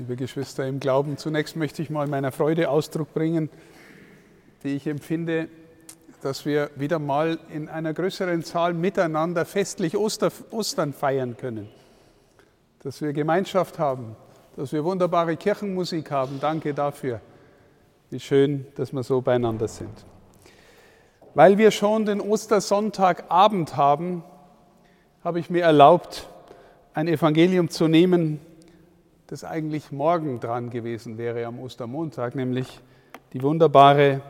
Liebe Geschwister im Glauben, zunächst möchte ich mal meiner Freude Ausdruck bringen, die ich empfinde, dass wir wieder mal in einer größeren Zahl miteinander festlich Oster, Ostern feiern können. Dass wir Gemeinschaft haben, dass wir wunderbare Kirchenmusik haben. Danke dafür. Wie schön, dass wir so beieinander sind. Weil wir schon den Ostersonntagabend haben, habe ich mir erlaubt, ein Evangelium zu nehmen, das eigentlich morgen dran gewesen wäre am Ostermontag, nämlich die wunderbare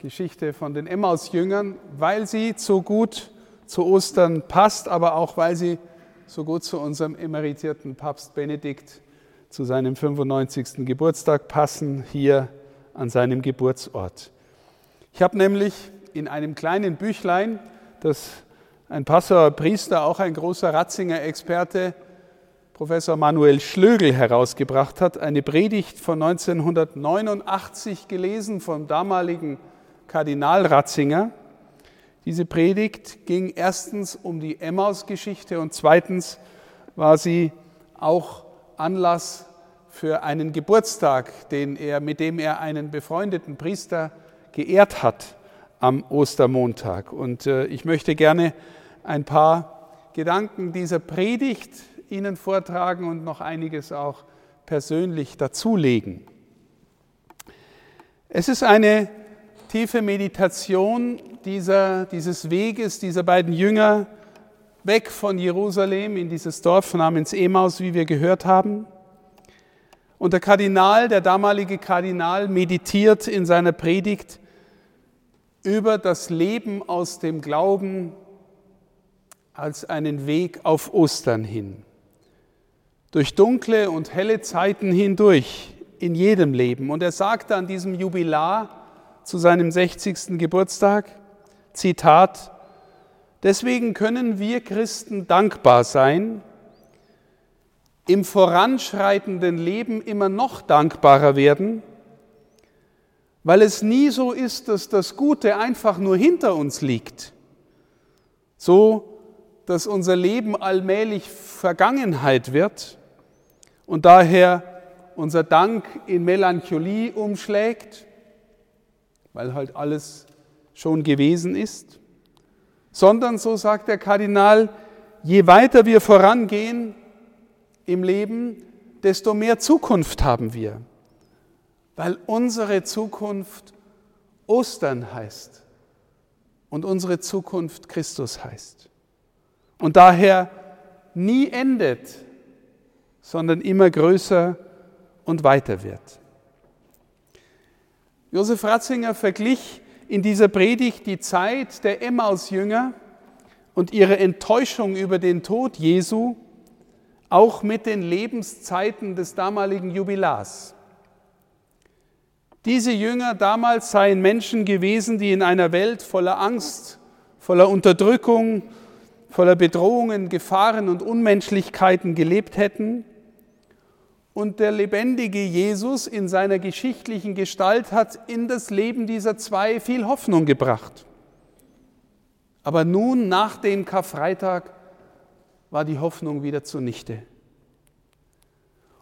Geschichte von den Emmaus-Jüngern, weil sie so gut zu Ostern passt, aber auch weil sie so gut zu unserem emeritierten Papst Benedikt zu seinem 95. Geburtstag passen, hier an seinem Geburtsort. Ich habe nämlich in einem kleinen Büchlein, das ein Passauer Priester, auch ein großer Ratzinger Experte, Professor Manuel Schlögel herausgebracht hat, eine Predigt von 1989 gelesen vom damaligen Kardinal Ratzinger. Diese Predigt ging erstens um die Emmaus-Geschichte und zweitens war sie auch Anlass für einen Geburtstag, den er, mit dem er einen befreundeten Priester geehrt hat am Ostermontag. Und äh, ich möchte gerne ein paar Gedanken dieser Predigt Ihnen vortragen und noch einiges auch persönlich dazulegen. Es ist eine tiefe Meditation dieser, dieses Weges dieser beiden Jünger weg von Jerusalem in dieses Dorf namens Emaus, wie wir gehört haben. Und der Kardinal, der damalige Kardinal, meditiert in seiner Predigt über das Leben aus dem Glauben als einen Weg auf Ostern hin durch dunkle und helle Zeiten hindurch in jedem Leben. Und er sagte an diesem Jubilar zu seinem 60. Geburtstag, Zitat, deswegen können wir Christen dankbar sein, im voranschreitenden Leben immer noch dankbarer werden, weil es nie so ist, dass das Gute einfach nur hinter uns liegt, so dass unser Leben allmählich Vergangenheit wird, und daher unser Dank in Melancholie umschlägt, weil halt alles schon gewesen ist, sondern, so sagt der Kardinal, je weiter wir vorangehen im Leben, desto mehr Zukunft haben wir, weil unsere Zukunft Ostern heißt und unsere Zukunft Christus heißt. Und daher nie endet sondern immer größer und weiter wird. Josef Ratzinger verglich in dieser Predigt die Zeit der Emmaus-Jünger und ihre Enttäuschung über den Tod Jesu auch mit den Lebenszeiten des damaligen Jubilars. Diese Jünger damals seien Menschen gewesen, die in einer Welt voller Angst, voller Unterdrückung, voller Bedrohungen, Gefahren und Unmenschlichkeiten gelebt hätten und der lebendige Jesus in seiner geschichtlichen Gestalt hat in das Leben dieser zwei viel Hoffnung gebracht. Aber nun, nach dem Karfreitag, war die Hoffnung wieder zunichte.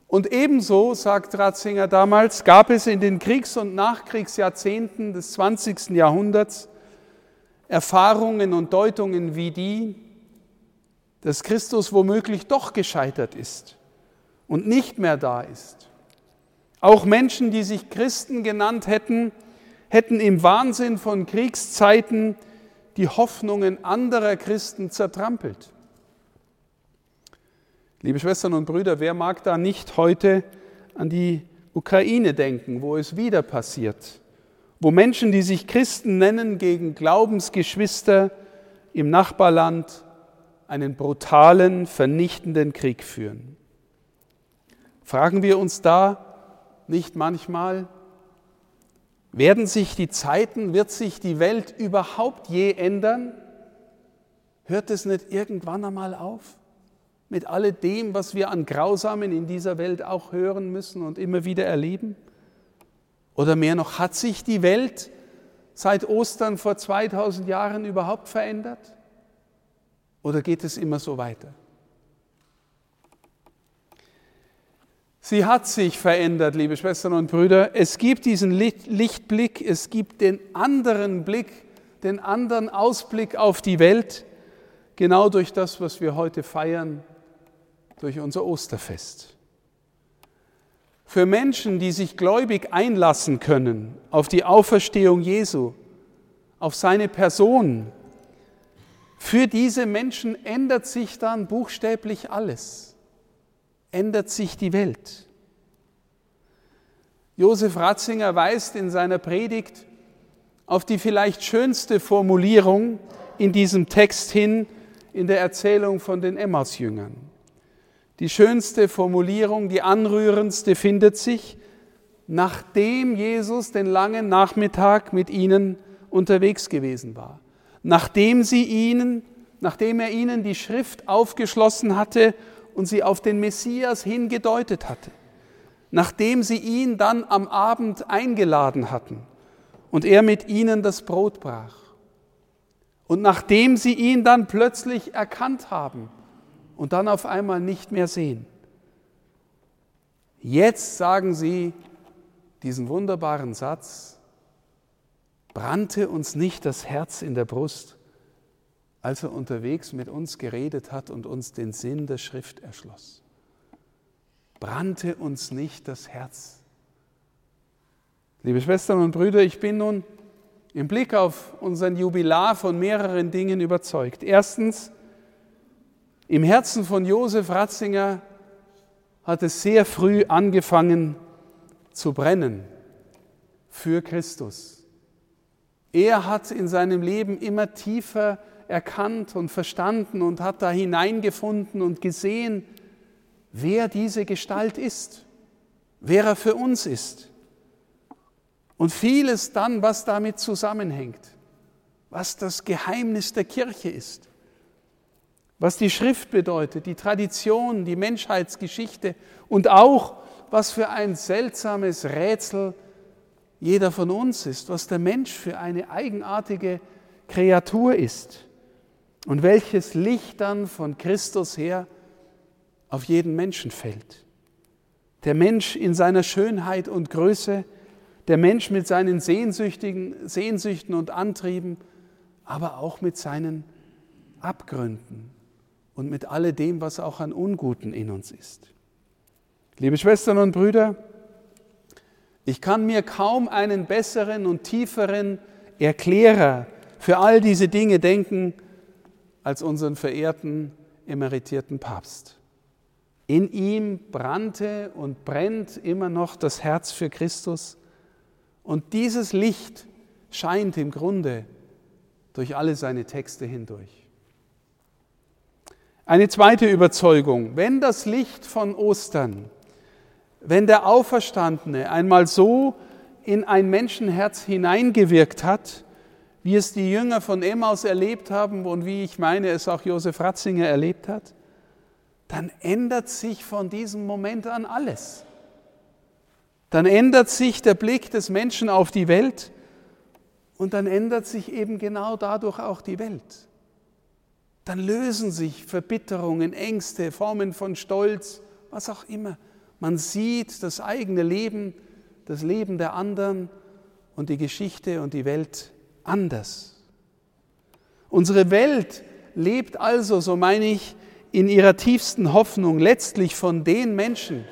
Und ebenso, sagt Ratzinger damals, gab es in den Kriegs- und Nachkriegsjahrzehnten des 20. Jahrhunderts Erfahrungen und Deutungen wie die, dass Christus womöglich doch gescheitert ist und nicht mehr da ist. Auch Menschen, die sich Christen genannt hätten, hätten im Wahnsinn von Kriegszeiten die Hoffnungen anderer Christen zertrampelt. Liebe Schwestern und Brüder, wer mag da nicht heute an die Ukraine denken, wo es wieder passiert, wo Menschen, die sich Christen nennen, gegen Glaubensgeschwister im Nachbarland einen brutalen, vernichtenden Krieg führen. Fragen wir uns da nicht manchmal, werden sich die Zeiten, wird sich die Welt überhaupt je ändern? Hört es nicht irgendwann einmal auf? Mit alledem, was wir an Grausamen in dieser Welt auch hören müssen und immer wieder erleben? Oder mehr noch, hat sich die Welt seit Ostern vor 2000 Jahren überhaupt verändert? Oder geht es immer so weiter? Sie hat sich verändert, liebe Schwestern und Brüder. Es gibt diesen Lichtblick, es gibt den anderen Blick, den anderen Ausblick auf die Welt, genau durch das, was wir heute feiern, durch unser Osterfest. Für Menschen, die sich gläubig einlassen können auf die Auferstehung Jesu, auf seine Person, für diese Menschen ändert sich dann buchstäblich alles, ändert sich die Welt. Josef Ratzinger weist in seiner Predigt auf die vielleicht schönste Formulierung in diesem Text hin in der Erzählung von den Emmaus-Jüngern. Die schönste Formulierung, die anrührendste findet sich, nachdem Jesus den langen Nachmittag mit ihnen unterwegs gewesen war. Nachdem sie ihnen, nachdem er ihnen die Schrift aufgeschlossen hatte und sie auf den Messias hingedeutet hatte. Nachdem sie ihn dann am Abend eingeladen hatten und er mit ihnen das Brot brach. Und nachdem sie ihn dann plötzlich erkannt haben und dann auf einmal nicht mehr sehen. Jetzt sagen sie diesen wunderbaren Satz, brannte uns nicht das Herz in der Brust, als er unterwegs mit uns geredet hat und uns den Sinn der Schrift erschloss. Brannte uns nicht das Herz. Liebe Schwestern und Brüder, ich bin nun im Blick auf unseren Jubilar von mehreren Dingen überzeugt. Erstens, im Herzen von Josef Ratzinger hat es sehr früh angefangen zu brennen für Christus. Er hat in seinem Leben immer tiefer erkannt und verstanden und hat da hineingefunden und gesehen, wer diese Gestalt ist, wer er für uns ist. Und vieles dann, was damit zusammenhängt, was das Geheimnis der Kirche ist, was die Schrift bedeutet, die Tradition, die Menschheitsgeschichte und auch, was für ein seltsames Rätsel jeder von uns ist, was der Mensch für eine eigenartige Kreatur ist und welches Licht dann von Christus her auf jeden Menschen fällt. Der Mensch in seiner Schönheit und Größe, der Mensch mit seinen Sehnsüchtigen, Sehnsüchten und Antrieben, aber auch mit seinen Abgründen und mit alledem, was auch an Unguten in uns ist. Liebe Schwestern und Brüder, ich kann mir kaum einen besseren und tieferen Erklärer für all diese Dinge denken als unseren verehrten emeritierten Papst. In ihm brannte und brennt immer noch das Herz für Christus und dieses Licht scheint im Grunde durch alle seine Texte hindurch. Eine zweite Überzeugung, wenn das Licht von Ostern, wenn der Auferstandene einmal so in ein Menschenherz hineingewirkt hat, wie es die Jünger von Emmaus erlebt haben und wie ich meine, es auch Josef Ratzinger erlebt hat, dann ändert sich von diesem Moment an alles dann ändert sich der Blick des Menschen auf die Welt und dann ändert sich eben genau dadurch auch die Welt. Dann lösen sich Verbitterungen, Ängste, Formen von Stolz, was auch immer. Man sieht das eigene Leben, das Leben der anderen und die Geschichte und die Welt anders. Unsere Welt lebt also, so meine ich, in ihrer tiefsten Hoffnung letztlich von den Menschen,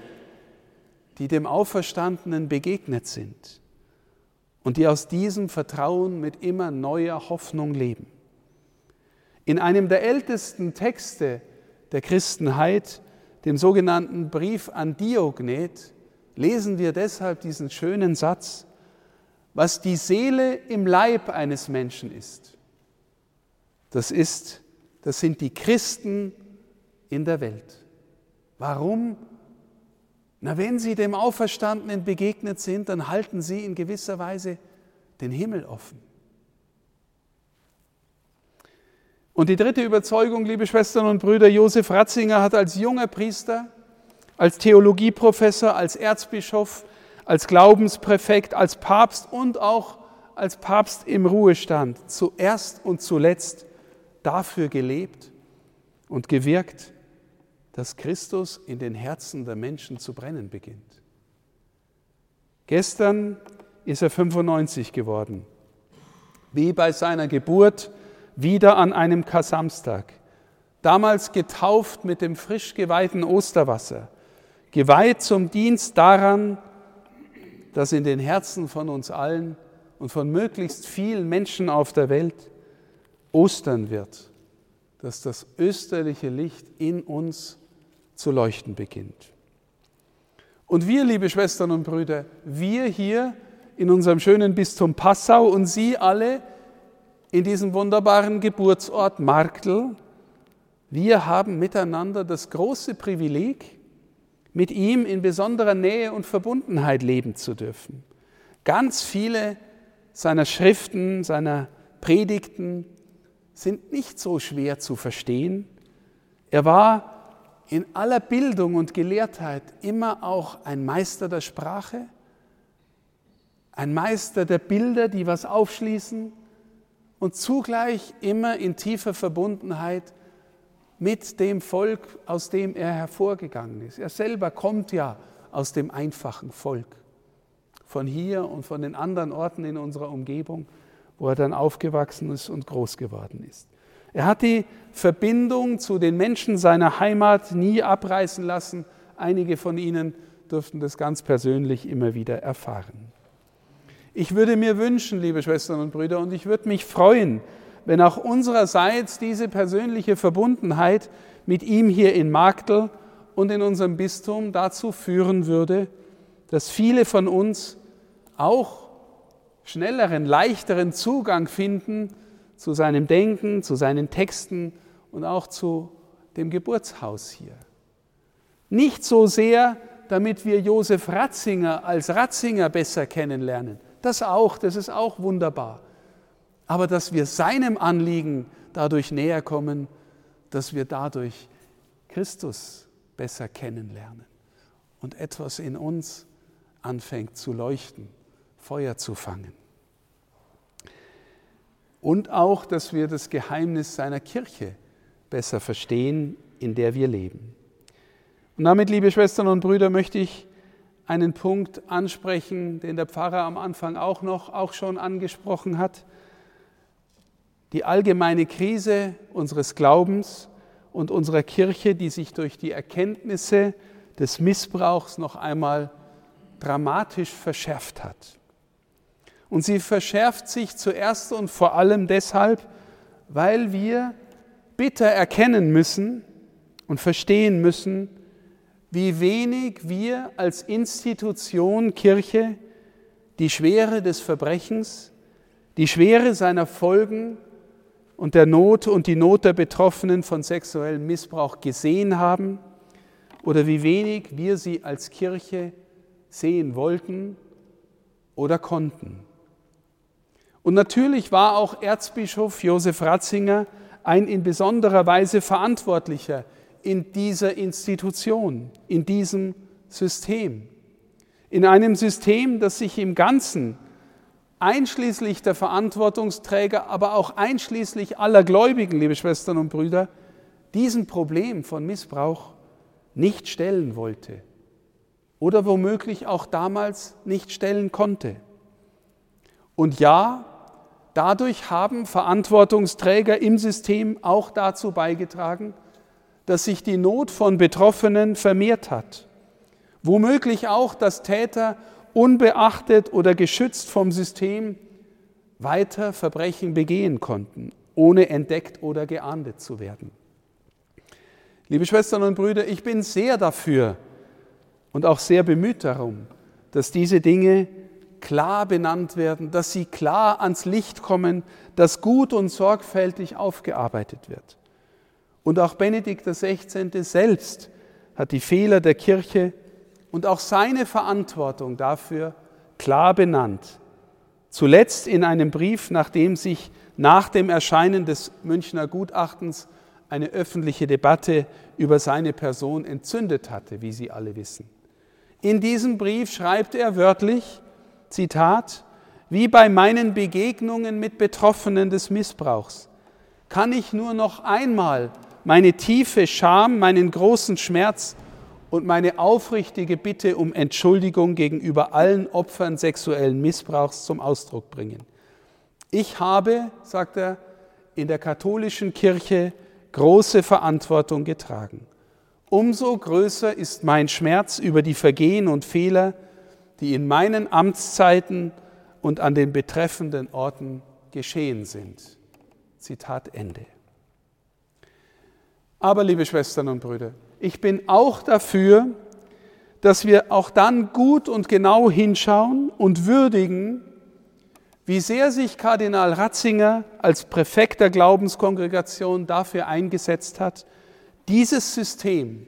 die dem Auferstandenen begegnet sind und die aus diesem Vertrauen mit immer neuer Hoffnung leben. In einem der ältesten Texte der Christenheit, dem sogenannten Brief an Diognet, lesen wir deshalb diesen schönen Satz, was die Seele im Leib eines Menschen ist. Das ist, das sind die Christen in der Welt. Warum? Na, wenn Sie dem Auferstandenen begegnet sind, dann halten Sie in gewisser Weise den Himmel offen. Und die dritte Überzeugung, liebe Schwestern und Brüder, Josef Ratzinger hat als junger Priester, als Theologieprofessor, als Erzbischof, als Glaubenspräfekt, als Papst und auch als Papst im Ruhestand zuerst und zuletzt dafür gelebt und gewirkt, dass Christus in den Herzen der Menschen zu brennen beginnt. Gestern ist er 95 geworden, wie bei seiner Geburt wieder an einem Kasamstag, damals getauft mit dem frisch geweihten Osterwasser, geweiht zum Dienst daran, dass in den Herzen von uns allen und von möglichst vielen Menschen auf der Welt Ostern wird, dass das österliche Licht in uns zu leuchten beginnt. Und wir, liebe Schwestern und Brüder, wir hier in unserem schönen Bistum Passau und Sie alle in diesem wunderbaren Geburtsort Marktl, wir haben miteinander das große Privileg, mit ihm in besonderer Nähe und Verbundenheit leben zu dürfen. Ganz viele seiner Schriften, seiner Predigten sind nicht so schwer zu verstehen. Er war in aller Bildung und Gelehrtheit immer auch ein Meister der Sprache, ein Meister der Bilder, die was aufschließen und zugleich immer in tiefer Verbundenheit mit dem Volk, aus dem er hervorgegangen ist. Er selber kommt ja aus dem einfachen Volk, von hier und von den anderen Orten in unserer Umgebung, wo er dann aufgewachsen ist und groß geworden ist. Er hat die Verbindung zu den Menschen seiner Heimat nie abreißen lassen. Einige von ihnen durften das ganz persönlich immer wieder erfahren. Ich würde mir wünschen, liebe Schwestern und Brüder, und ich würde mich freuen, wenn auch unsererseits diese persönliche Verbundenheit mit ihm hier in Magdl und in unserem Bistum dazu führen würde, dass viele von uns auch schnelleren, leichteren Zugang finden zu seinem Denken, zu seinen Texten und auch zu dem Geburtshaus hier. Nicht so sehr, damit wir Josef Ratzinger als Ratzinger besser kennenlernen. Das auch, das ist auch wunderbar. Aber dass wir seinem Anliegen dadurch näher kommen, dass wir dadurch Christus besser kennenlernen und etwas in uns anfängt zu leuchten, Feuer zu fangen und auch, dass wir das Geheimnis seiner Kirche besser verstehen, in der wir leben. Und damit, liebe Schwestern und Brüder, möchte ich einen Punkt ansprechen, den der Pfarrer am Anfang auch noch auch schon angesprochen hat. Die allgemeine Krise unseres Glaubens und unserer Kirche, die sich durch die Erkenntnisse des Missbrauchs noch einmal dramatisch verschärft hat. Und sie verschärft sich zuerst und vor allem deshalb, weil wir bitter erkennen müssen und verstehen müssen, wie wenig wir als Institution Kirche die Schwere des Verbrechens, die Schwere seiner Folgen und der Not und die Not der Betroffenen von sexuellem Missbrauch gesehen haben oder wie wenig wir sie als Kirche sehen wollten oder konnten. Und natürlich war auch Erzbischof Josef Ratzinger ein in besonderer Weise Verantwortlicher in dieser Institution, in diesem System. In einem System, das sich im Ganzen, einschließlich der Verantwortungsträger, aber auch einschließlich aller Gläubigen, liebe Schwestern und Brüder, diesem Problem von Missbrauch nicht stellen wollte oder womöglich auch damals nicht stellen konnte. Und ja, Dadurch haben Verantwortungsträger im System auch dazu beigetragen, dass sich die Not von Betroffenen vermehrt hat. Womöglich auch, dass Täter unbeachtet oder geschützt vom System weiter Verbrechen begehen konnten, ohne entdeckt oder geahndet zu werden. Liebe Schwestern und Brüder, ich bin sehr dafür und auch sehr bemüht darum, dass diese Dinge klar benannt werden, dass sie klar ans Licht kommen, dass gut und sorgfältig aufgearbeitet wird. Und auch Benedikt XVI. selbst hat die Fehler der Kirche und auch seine Verantwortung dafür klar benannt. Zuletzt in einem Brief, nachdem sich nach dem Erscheinen des Münchner Gutachtens eine öffentliche Debatte über seine Person entzündet hatte, wie Sie alle wissen. In diesem Brief schreibt er wörtlich, Zitat, wie bei meinen Begegnungen mit Betroffenen des Missbrauchs kann ich nur noch einmal meine tiefe Scham, meinen großen Schmerz und meine aufrichtige Bitte um Entschuldigung gegenüber allen Opfern sexuellen Missbrauchs zum Ausdruck bringen. Ich habe, sagt er, in der katholischen Kirche große Verantwortung getragen. Umso größer ist mein Schmerz über die Vergehen und Fehler, die in meinen Amtszeiten und an den betreffenden Orten geschehen sind. Zitat Ende. Aber, liebe Schwestern und Brüder, ich bin auch dafür, dass wir auch dann gut und genau hinschauen und würdigen, wie sehr sich Kardinal Ratzinger als Präfekt der Glaubenskongregation dafür eingesetzt hat, dieses System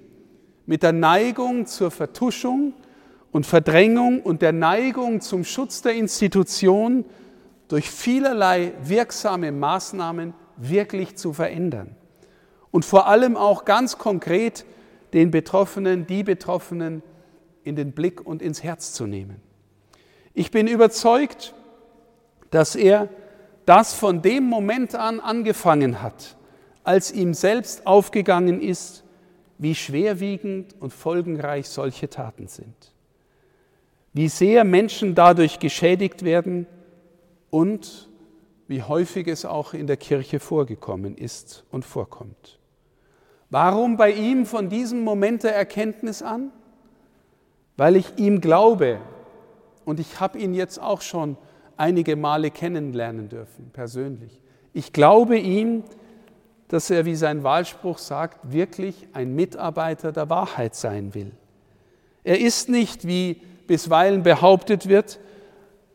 mit der Neigung zur Vertuschung und Verdrängung und der Neigung zum Schutz der Institution durch vielerlei wirksame Maßnahmen wirklich zu verändern. Und vor allem auch ganz konkret den Betroffenen, die Betroffenen in den Blick und ins Herz zu nehmen. Ich bin überzeugt, dass er das von dem Moment an angefangen hat, als ihm selbst aufgegangen ist, wie schwerwiegend und folgenreich solche Taten sind, wie sehr Menschen dadurch geschädigt werden und wie häufig es auch in der Kirche vorgekommen ist und vorkommt. Warum bei ihm von diesem Moment der Erkenntnis an? Weil ich ihm glaube und ich habe ihn jetzt auch schon einige Male kennenlernen dürfen, persönlich. Ich glaube ihm, dass er, wie sein Wahlspruch sagt, wirklich ein Mitarbeiter der Wahrheit sein will. Er ist nicht, wie bisweilen behauptet wird,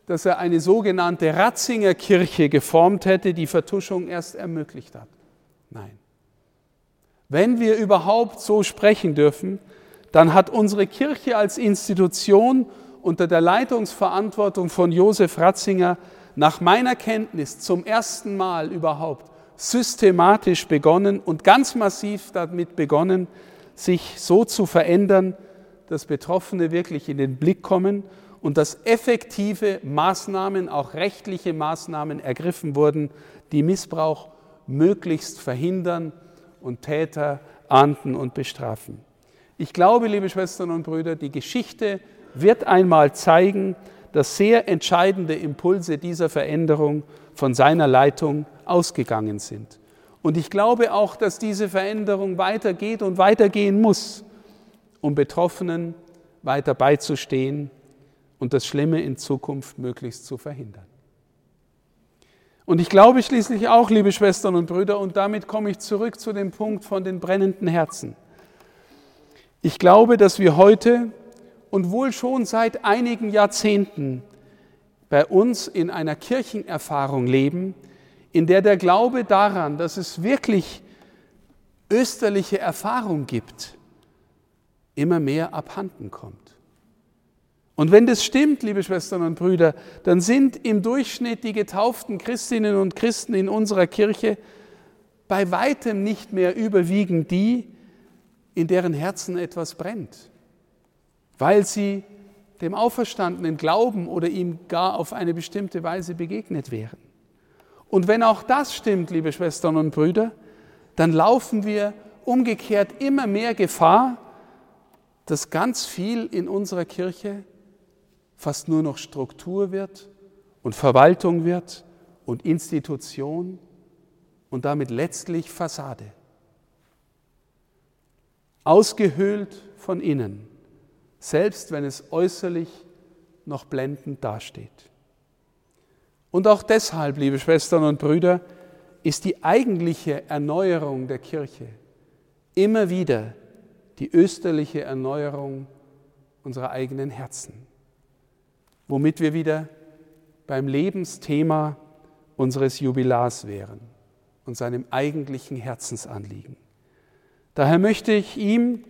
dass er eine sogenannte Ratzinger Kirche geformt hätte, die Vertuschung erst ermöglicht hat. Nein. Wenn wir überhaupt so sprechen dürfen, dann hat unsere Kirche als Institution unter der Leitungsverantwortung von Josef Ratzinger nach meiner Kenntnis zum ersten Mal überhaupt systematisch begonnen und ganz massiv damit begonnen, sich so zu verändern, dass Betroffene wirklich in den Blick kommen und dass effektive Maßnahmen, auch rechtliche Maßnahmen ergriffen wurden, die Missbrauch möglichst verhindern und Täter ahnden und bestrafen. Ich glaube, liebe Schwestern und Brüder, die Geschichte wird einmal zeigen, dass sehr entscheidende Impulse dieser Veränderung von seiner Leitung ausgegangen sind. Und ich glaube auch, dass diese Veränderung weitergeht und weitergehen muss, um Betroffenen weiter beizustehen und das Schlimme in Zukunft möglichst zu verhindern. Und ich glaube schließlich auch, liebe Schwestern und Brüder, und damit komme ich zurück zu dem Punkt von den brennenden Herzen. Ich glaube, dass wir heute und wohl schon seit einigen Jahrzehnten bei uns in einer Kirchenerfahrung leben, in der der Glaube daran, dass es wirklich österliche Erfahrung gibt, immer mehr abhanden kommt. Und wenn das stimmt, liebe Schwestern und Brüder, dann sind im Durchschnitt die getauften Christinnen und Christen in unserer Kirche bei weitem nicht mehr überwiegend die, in deren Herzen etwas brennt weil sie dem Auferstandenen glauben oder ihm gar auf eine bestimmte Weise begegnet wären. Und wenn auch das stimmt, liebe Schwestern und Brüder, dann laufen wir umgekehrt immer mehr Gefahr, dass ganz viel in unserer Kirche fast nur noch Struktur wird und Verwaltung wird und Institution und damit letztlich Fassade. Ausgehöhlt von innen selbst wenn es äußerlich noch blendend dasteht. Und auch deshalb, liebe Schwestern und Brüder, ist die eigentliche Erneuerung der Kirche immer wieder die österliche Erneuerung unserer eigenen Herzen, womit wir wieder beim Lebensthema unseres Jubilars wären und seinem eigentlichen Herzensanliegen. Daher möchte ich ihm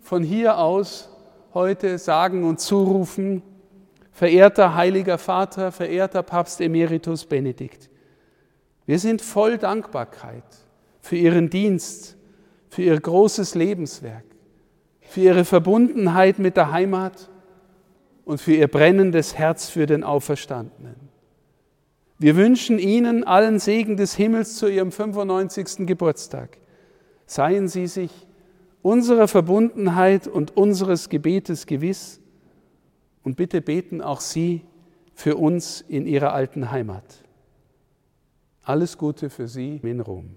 von hier aus heute sagen und zurufen, verehrter heiliger Vater, verehrter Papst Emeritus Benedikt, wir sind voll Dankbarkeit für Ihren Dienst, für Ihr großes Lebenswerk, für Ihre Verbundenheit mit der Heimat und für Ihr brennendes Herz für den Auferstandenen. Wir wünschen Ihnen allen Segen des Himmels zu Ihrem 95. Geburtstag Seien Sie sich unserer Verbundenheit und unseres Gebetes gewiss und bitte beten auch Sie für uns in Ihrer alten Heimat. Alles Gute für Sie in Rom.